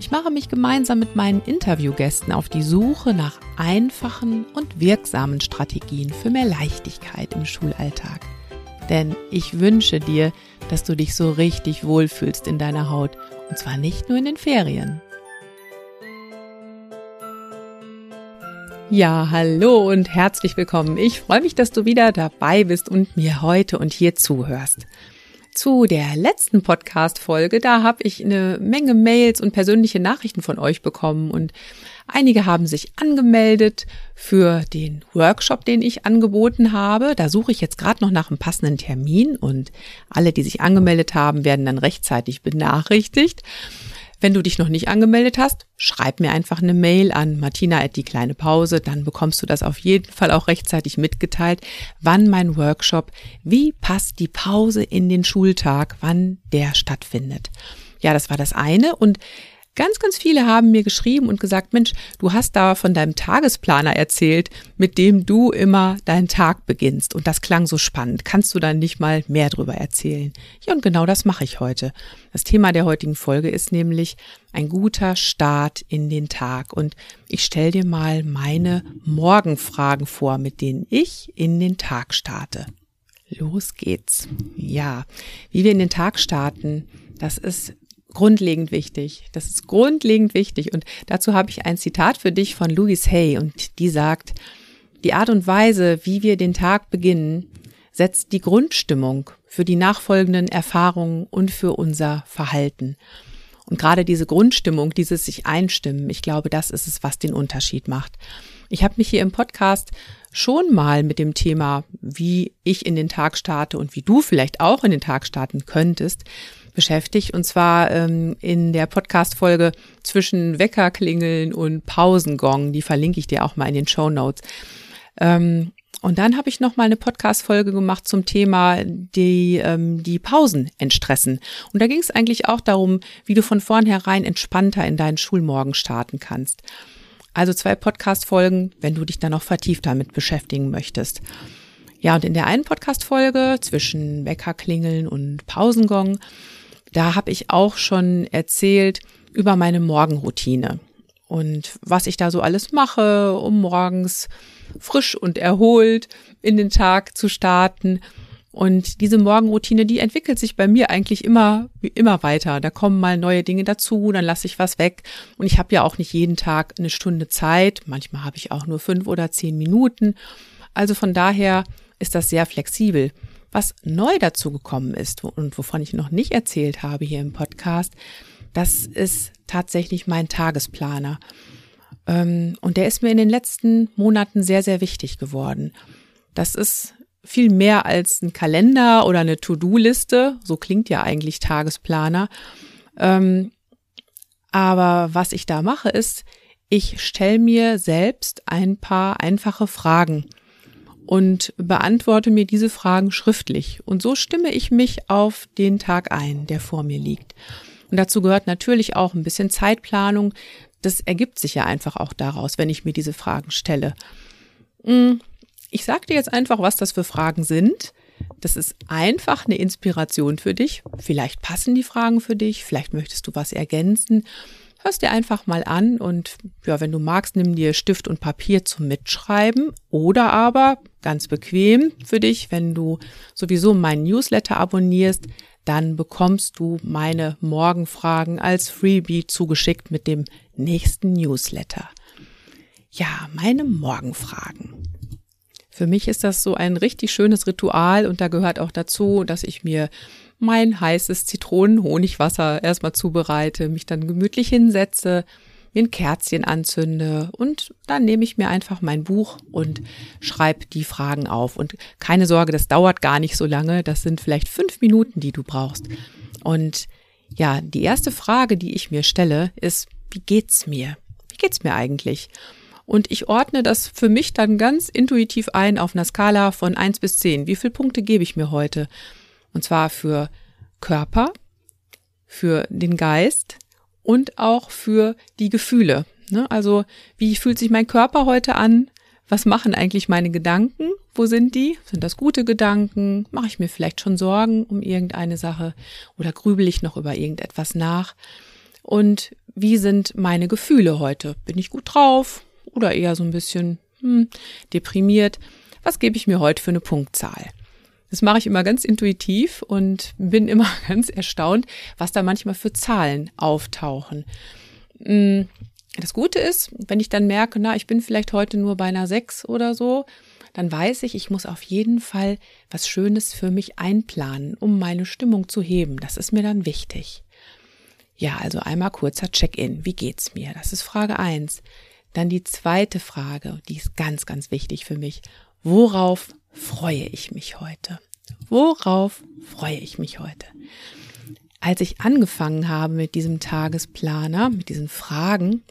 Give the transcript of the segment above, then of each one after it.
ich mache mich gemeinsam mit meinen Interviewgästen auf die Suche nach einfachen und wirksamen Strategien für mehr Leichtigkeit im Schulalltag. Denn ich wünsche dir, dass du dich so richtig wohlfühlst in deiner Haut. Und zwar nicht nur in den Ferien. Ja, hallo und herzlich willkommen. Ich freue mich, dass du wieder dabei bist und mir heute und hier zuhörst. Zu der letzten Podcast-Folge, da habe ich eine Menge Mails und persönliche Nachrichten von euch bekommen und einige haben sich angemeldet für den Workshop, den ich angeboten habe. Da suche ich jetzt gerade noch nach einem passenden Termin und alle, die sich angemeldet haben, werden dann rechtzeitig benachrichtigt. Wenn du dich noch nicht angemeldet hast, schreib mir einfach eine Mail an martina at die kleine Pause, dann bekommst du das auf jeden Fall auch rechtzeitig mitgeteilt, wann mein Workshop, wie passt die Pause in den Schultag, wann der stattfindet. Ja, das war das eine und Ganz, ganz viele haben mir geschrieben und gesagt, Mensch, du hast da von deinem Tagesplaner erzählt, mit dem du immer deinen Tag beginnst. Und das klang so spannend. Kannst du dann nicht mal mehr drüber erzählen? Ja, und genau das mache ich heute. Das Thema der heutigen Folge ist nämlich ein guter Start in den Tag. Und ich stelle dir mal meine Morgenfragen vor, mit denen ich in den Tag starte. Los geht's. Ja, wie wir in den Tag starten, das ist grundlegend wichtig. Das ist grundlegend wichtig. Und dazu habe ich ein Zitat für dich von Louise Hay und die sagt, die Art und Weise, wie wir den Tag beginnen, setzt die Grundstimmung für die nachfolgenden Erfahrungen und für unser Verhalten. Und gerade diese Grundstimmung, dieses sich einstimmen, ich glaube, das ist es, was den Unterschied macht. Ich habe mich hier im Podcast schon mal mit dem Thema, wie ich in den Tag starte und wie du vielleicht auch in den Tag starten könntest, beschäftigt. Und zwar ähm, in der Podcast-Folge zwischen Weckerklingeln und Pausengong. Die verlinke ich dir auch mal in den Show Notes. Ähm, und dann habe ich noch mal eine Podcast-Folge gemacht zum Thema die, ähm, die Pausen entstressen. Und da ging es eigentlich auch darum, wie du von vornherein entspannter in deinen Schulmorgen starten kannst. Also zwei Podcast-Folgen, wenn du dich dann noch vertieft damit beschäftigen möchtest. Ja, und in der einen Podcast-Folge zwischen Weckerklingeln und Pausengong da habe ich auch schon erzählt über meine Morgenroutine und was ich da so alles mache, um morgens frisch und erholt in den Tag zu starten. Und diese Morgenroutine, die entwickelt sich bei mir eigentlich immer, immer weiter. Da kommen mal neue Dinge dazu, dann lasse ich was weg. Und ich habe ja auch nicht jeden Tag eine Stunde Zeit. Manchmal habe ich auch nur fünf oder zehn Minuten. Also von daher ist das sehr flexibel. Was neu dazu gekommen ist und wovon ich noch nicht erzählt habe hier im Podcast, das ist tatsächlich mein Tagesplaner. Ähm, und der ist mir in den letzten Monaten sehr, sehr wichtig geworden. Das ist viel mehr als ein Kalender oder eine To-Do-Liste. So klingt ja eigentlich Tagesplaner. Ähm, aber was ich da mache, ist, ich stelle mir selbst ein paar einfache Fragen und beantworte mir diese Fragen schriftlich. Und so stimme ich mich auf den Tag ein, der vor mir liegt. Und dazu gehört natürlich auch ein bisschen Zeitplanung. Das ergibt sich ja einfach auch daraus, wenn ich mir diese Fragen stelle. Hm, ich sage dir jetzt einfach, was das für Fragen sind. Das ist einfach eine Inspiration für dich. Vielleicht passen die Fragen für dich, vielleicht möchtest du was ergänzen hörst dir einfach mal an und ja, wenn du magst, nimm dir Stift und Papier zum Mitschreiben oder aber ganz bequem für dich, wenn du sowieso meinen Newsletter abonnierst, dann bekommst du meine Morgenfragen als Freebie zugeschickt mit dem nächsten Newsletter. Ja, meine Morgenfragen. Für mich ist das so ein richtig schönes Ritual und da gehört auch dazu, dass ich mir mein heißes Zitronenhonigwasser erstmal zubereite, mich dann gemütlich hinsetze, mir ein Kerzchen anzünde und dann nehme ich mir einfach mein Buch und schreibe die Fragen auf. Und keine Sorge, das dauert gar nicht so lange. Das sind vielleicht fünf Minuten, die du brauchst. Und ja, die erste Frage, die ich mir stelle, ist, wie geht's mir? Wie geht's mir eigentlich? Und ich ordne das für mich dann ganz intuitiv ein auf einer Skala von eins bis zehn. Wie viele Punkte gebe ich mir heute? Und zwar für Körper, für den Geist und auch für die Gefühle. Ne? Also wie fühlt sich mein Körper heute an? Was machen eigentlich meine Gedanken? Wo sind die? Sind das gute Gedanken? Mache ich mir vielleicht schon Sorgen um irgendeine Sache oder grübel ich noch über irgendetwas nach? Und wie sind meine Gefühle heute? Bin ich gut drauf oder eher so ein bisschen hm, deprimiert? Was gebe ich mir heute für eine Punktzahl? Das mache ich immer ganz intuitiv und bin immer ganz erstaunt, was da manchmal für Zahlen auftauchen. Hm, das Gute ist, wenn ich dann merke, na, ich bin vielleicht heute nur bei einer 6 oder so, dann weiß ich, ich muss auf jeden Fall was Schönes für mich einplanen, um meine Stimmung zu heben. Das ist mir dann wichtig. Ja, also einmal kurzer Check-in. Wie geht's mir? Das ist Frage eins. Dann die zweite Frage, die ist ganz, ganz wichtig für mich. Worauf freue ich mich heute? Worauf freue ich mich heute? Als ich angefangen habe mit diesem Tagesplaner, mit diesen Fragen,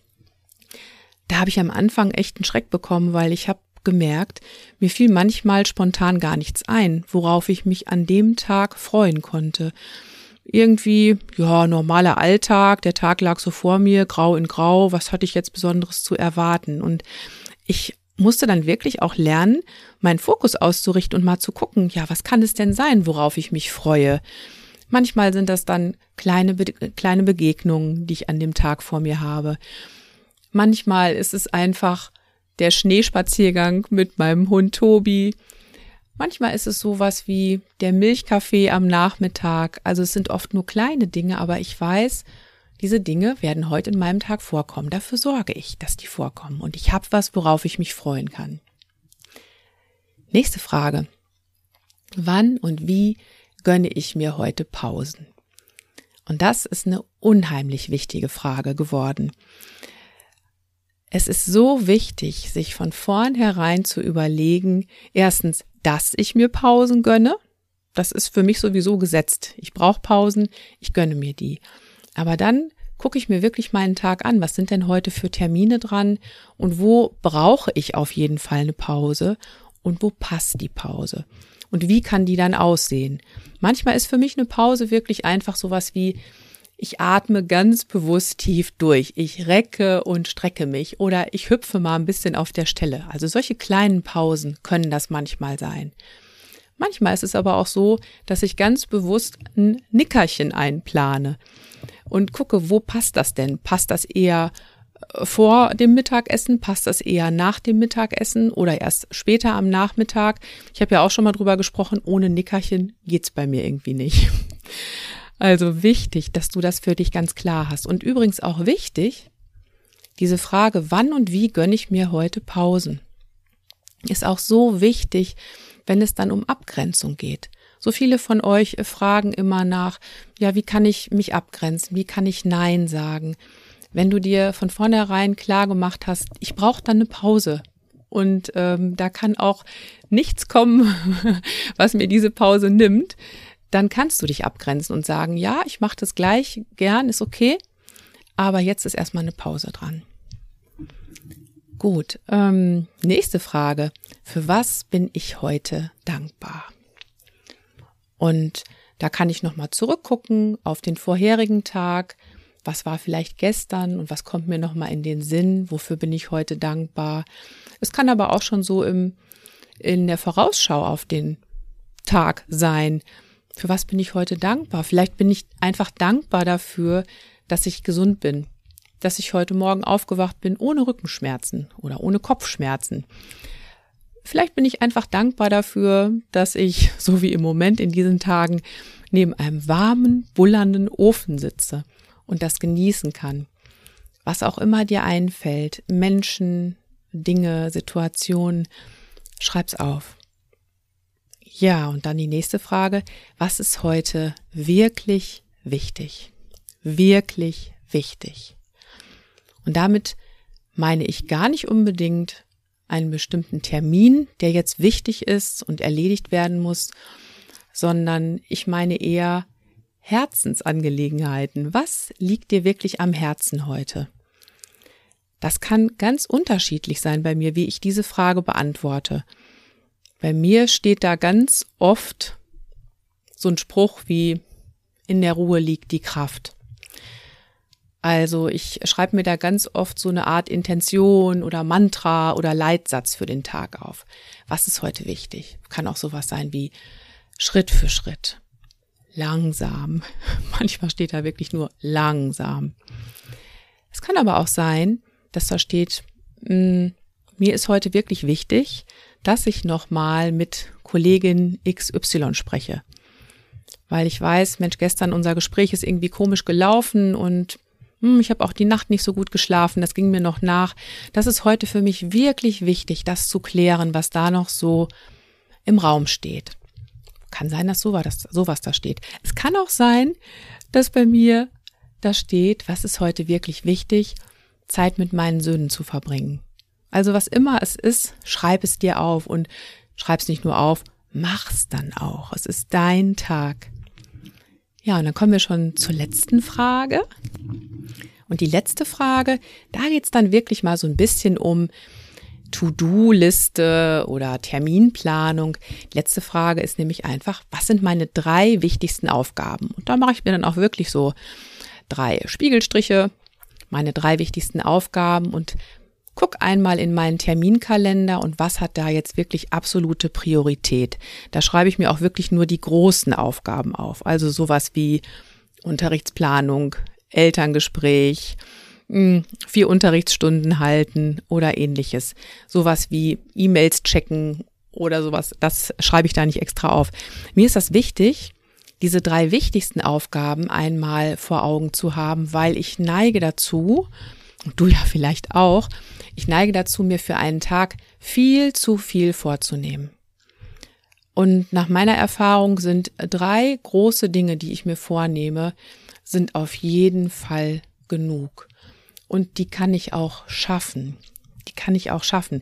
da habe ich am Anfang echt einen Schreck bekommen, weil ich habe gemerkt, mir fiel manchmal spontan gar nichts ein, worauf ich mich an dem Tag freuen konnte irgendwie, ja, normaler Alltag, der Tag lag so vor mir, grau in grau, was hatte ich jetzt Besonderes zu erwarten? Und ich musste dann wirklich auch lernen, meinen Fokus auszurichten und mal zu gucken, ja, was kann es denn sein, worauf ich mich freue? Manchmal sind das dann kleine, kleine Begegnungen, die ich an dem Tag vor mir habe. Manchmal ist es einfach der Schneespaziergang mit meinem Hund Tobi. Manchmal ist es sowas wie der Milchkaffee am Nachmittag. Also es sind oft nur kleine Dinge, aber ich weiß, diese Dinge werden heute in meinem Tag vorkommen. Dafür sorge ich, dass die vorkommen. Und ich habe was, worauf ich mich freuen kann. Nächste Frage. Wann und wie gönne ich mir heute Pausen? Und das ist eine unheimlich wichtige Frage geworden. Es ist so wichtig, sich von vornherein zu überlegen, erstens, dass ich mir Pausen gönne. Das ist für mich sowieso gesetzt. Ich brauche Pausen, ich gönne mir die. Aber dann gucke ich mir wirklich meinen Tag an. Was sind denn heute für Termine dran? Und wo brauche ich auf jeden Fall eine Pause? Und wo passt die Pause? Und wie kann die dann aussehen? Manchmal ist für mich eine Pause wirklich einfach sowas wie, ich atme ganz bewusst tief durch. Ich recke und strecke mich oder ich hüpfe mal ein bisschen auf der Stelle. Also solche kleinen Pausen können das manchmal sein. Manchmal ist es aber auch so, dass ich ganz bewusst ein Nickerchen einplane und gucke, wo passt das denn? Passt das eher äh, vor dem Mittagessen? Passt das eher nach dem Mittagessen oder erst später am Nachmittag? Ich habe ja auch schon mal drüber gesprochen, ohne Nickerchen geht's bei mir irgendwie nicht. Also wichtig, dass du das für dich ganz klar hast. Und übrigens auch wichtig, diese Frage, wann und wie gönne ich mir heute Pausen, ist auch so wichtig, wenn es dann um Abgrenzung geht. So viele von euch fragen immer nach, ja, wie kann ich mich abgrenzen? Wie kann ich Nein sagen? Wenn du dir von vornherein klar gemacht hast, ich brauche dann eine Pause. Und ähm, da kann auch nichts kommen, was mir diese Pause nimmt, dann kannst du dich abgrenzen und sagen, ja, ich mache das gleich gern, ist okay, aber jetzt ist erstmal eine Pause dran. Gut, ähm, nächste Frage. Für was bin ich heute dankbar? Und da kann ich nochmal zurückgucken auf den vorherigen Tag. Was war vielleicht gestern und was kommt mir nochmal in den Sinn? Wofür bin ich heute dankbar? Es kann aber auch schon so im, in der Vorausschau auf den Tag sein für was bin ich heute dankbar? Vielleicht bin ich einfach dankbar dafür, dass ich gesund bin, dass ich heute Morgen aufgewacht bin ohne Rückenschmerzen oder ohne Kopfschmerzen. Vielleicht bin ich einfach dankbar dafür, dass ich, so wie im Moment in diesen Tagen, neben einem warmen, bullernden Ofen sitze und das genießen kann. Was auch immer dir einfällt, Menschen, Dinge, Situationen, schreib's auf. Ja, und dann die nächste Frage. Was ist heute wirklich wichtig? Wirklich wichtig. Und damit meine ich gar nicht unbedingt einen bestimmten Termin, der jetzt wichtig ist und erledigt werden muss, sondern ich meine eher Herzensangelegenheiten. Was liegt dir wirklich am Herzen heute? Das kann ganz unterschiedlich sein bei mir, wie ich diese Frage beantworte. Bei mir steht da ganz oft so ein Spruch wie in der Ruhe liegt die Kraft. Also ich schreibe mir da ganz oft so eine Art Intention oder Mantra oder Leitsatz für den Tag auf. Was ist heute wichtig? Kann auch sowas sein wie Schritt für Schritt, langsam. Manchmal steht da wirklich nur langsam. Es kann aber auch sein, dass da steht, mh, hm, mir ist heute wirklich wichtig, dass ich nochmal mit Kollegin XY spreche. Weil ich weiß, Mensch, gestern unser Gespräch ist irgendwie komisch gelaufen und hm, ich habe auch die Nacht nicht so gut geschlafen, das ging mir noch nach. Das ist heute für mich wirklich wichtig, das zu klären, was da noch so im Raum steht. Kann sein, dass sowas, da steht. Es kann auch sein, dass bei mir da steht, was ist heute wirklich wichtig, Zeit mit meinen Söhnen zu verbringen. Also was immer es ist, schreib es dir auf und schreib es nicht nur auf, mach's dann auch. Es ist dein Tag. Ja, und dann kommen wir schon zur letzten Frage. Und die letzte Frage, da geht's dann wirklich mal so ein bisschen um To-Do-Liste oder Terminplanung. Letzte Frage ist nämlich einfach, was sind meine drei wichtigsten Aufgaben? Und da mache ich mir dann auch wirklich so drei Spiegelstriche, meine drei wichtigsten Aufgaben und guck einmal in meinen Terminkalender und was hat da jetzt wirklich absolute Priorität. Da schreibe ich mir auch wirklich nur die großen Aufgaben auf. Also sowas wie Unterrichtsplanung, Elterngespräch, hm, vier Unterrichtsstunden halten oder ähnliches. Sowas wie E-Mails checken oder sowas, das schreibe ich da nicht extra auf. Mir ist das wichtig, diese drei wichtigsten Aufgaben einmal vor Augen zu haben, weil ich neige dazu, und du ja vielleicht auch, ich neige dazu, mir für einen Tag viel zu viel vorzunehmen. Und nach meiner Erfahrung sind drei große Dinge, die ich mir vornehme, sind auf jeden Fall genug. Und die kann ich auch schaffen. Kann ich auch schaffen.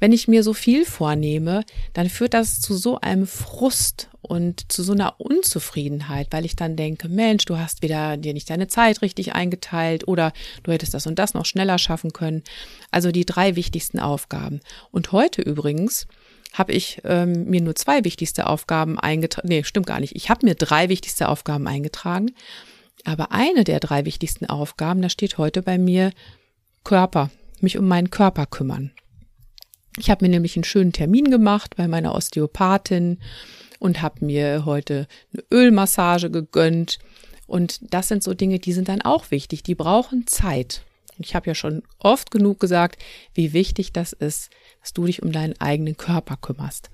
Wenn ich mir so viel vornehme, dann führt das zu so einem Frust und zu so einer Unzufriedenheit, weil ich dann denke, Mensch, du hast wieder dir nicht deine Zeit richtig eingeteilt oder du hättest das und das noch schneller schaffen können. Also die drei wichtigsten Aufgaben. Und heute übrigens habe ich ähm, mir nur zwei wichtigste Aufgaben eingetragen. Nee, stimmt gar nicht. Ich habe mir drei wichtigste Aufgaben eingetragen. Aber eine der drei wichtigsten Aufgaben, da steht heute bei mir Körper, mich um meinen Körper kümmern. Ich habe mir nämlich einen schönen Termin gemacht bei meiner Osteopathin und habe mir heute eine Ölmassage gegönnt. Und das sind so Dinge, die sind dann auch wichtig. Die brauchen Zeit. Ich habe ja schon oft genug gesagt, wie wichtig das ist, dass du dich um deinen eigenen Körper kümmerst.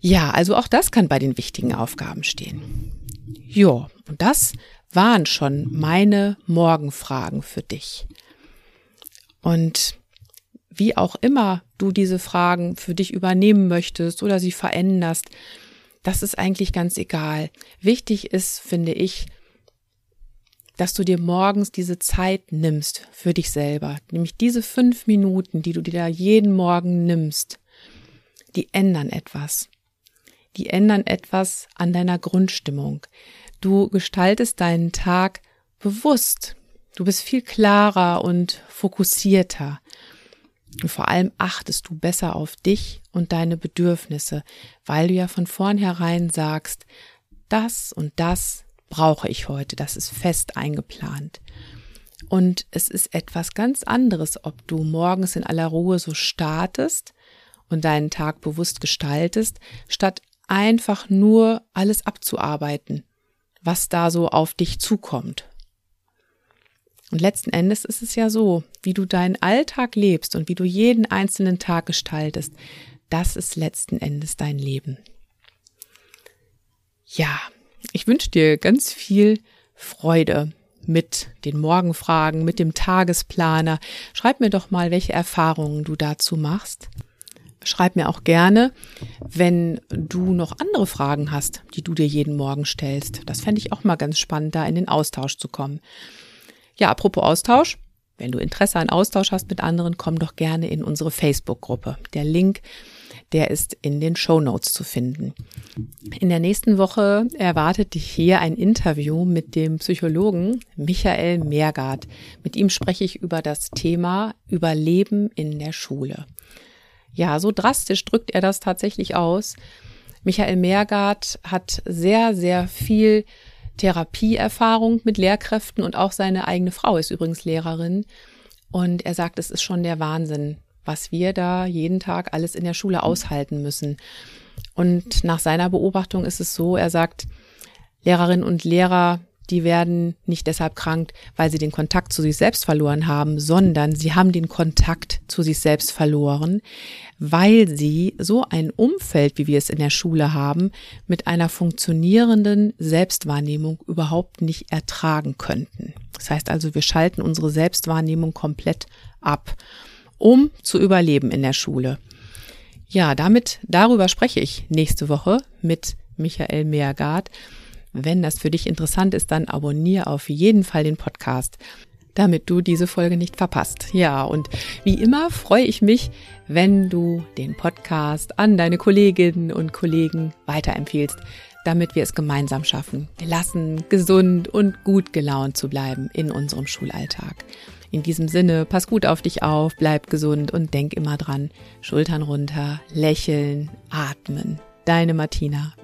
Ja, also auch das kann bei den wichtigen Aufgaben stehen. Ja, und das waren schon meine Morgenfragen für dich. Und wie auch immer du diese Fragen für dich übernehmen möchtest oder sie veränderst, das ist eigentlich ganz egal. Wichtig ist, finde ich, dass du dir morgens diese Zeit nimmst für dich selber. Nämlich diese fünf Minuten, die du dir da jeden Morgen nimmst, die ändern etwas. Die ändern etwas an deiner Grundstimmung. Du gestaltest deinen Tag bewusst. Du bist viel klarer und fokussierter. Und vor allem achtest du besser auf dich und deine Bedürfnisse, weil du ja von vornherein sagst, das und das brauche ich heute, das ist fest eingeplant. Und es ist etwas ganz anderes, ob du morgens in aller Ruhe so startest und deinen Tag bewusst gestaltest, statt einfach nur alles abzuarbeiten, was da so auf dich zukommt. Und letzten Endes ist es ja so, wie du deinen Alltag lebst und wie du jeden einzelnen Tag gestaltest, das ist letzten Endes dein Leben. Ja, ich wünsche dir ganz viel Freude mit den Morgenfragen, mit dem Tagesplaner. Schreib mir doch mal, welche Erfahrungen du dazu machst. Schreib mir auch gerne, wenn du noch andere Fragen hast, die du dir jeden Morgen stellst. Das fände ich auch mal ganz spannend, da in den Austausch zu kommen. Ja, apropos Austausch. Wenn du Interesse an Austausch hast mit anderen, komm doch gerne in unsere Facebook-Gruppe. Der Link, Der ist in den Show Notes zu finden. In der nächsten Woche erwartet dich hier ein Interview mit dem Psychologen Michael Meergart. Mit ihm spreche ich über das Thema Überleben in der Schule. Ja, so drastisch drückt er das tatsächlich aus. Michael Meergart hat sehr, sehr viel Therapieerfahrung mit Lehrkräften und auch seine eigene Frau ist übrigens Lehrerin. Und er sagt, es ist schon der Wahnsinn, was wir da jeden Tag alles in der Schule aushalten müssen. Und nach seiner Beobachtung ist es so, er sagt, Lehrerinnen und Lehrer die werden nicht deshalb krank, weil sie den Kontakt zu sich selbst verloren haben, sondern sie haben den Kontakt zu sich selbst verloren, weil sie so ein Umfeld, wie wir es in der Schule haben, mit einer funktionierenden Selbstwahrnehmung überhaupt nicht ertragen könnten. Das heißt also, wir schalten unsere Selbstwahrnehmung komplett ab, um zu überleben in der Schule. Ja, damit, darüber spreche ich nächste Woche mit Michael Meergart. Wenn das für dich interessant ist, dann abonniere auf jeden Fall den Podcast, damit du diese Folge nicht verpasst. Ja, und wie immer freue ich mich, wenn du den Podcast an deine Kolleginnen und Kollegen weiterempfiehlst, damit wir es gemeinsam schaffen, gelassen, gesund und gut gelaunt zu bleiben in unserem Schulalltag. In diesem Sinne, pass gut auf dich auf, bleib gesund und denk immer dran, Schultern runter, lächeln, atmen. Deine Martina.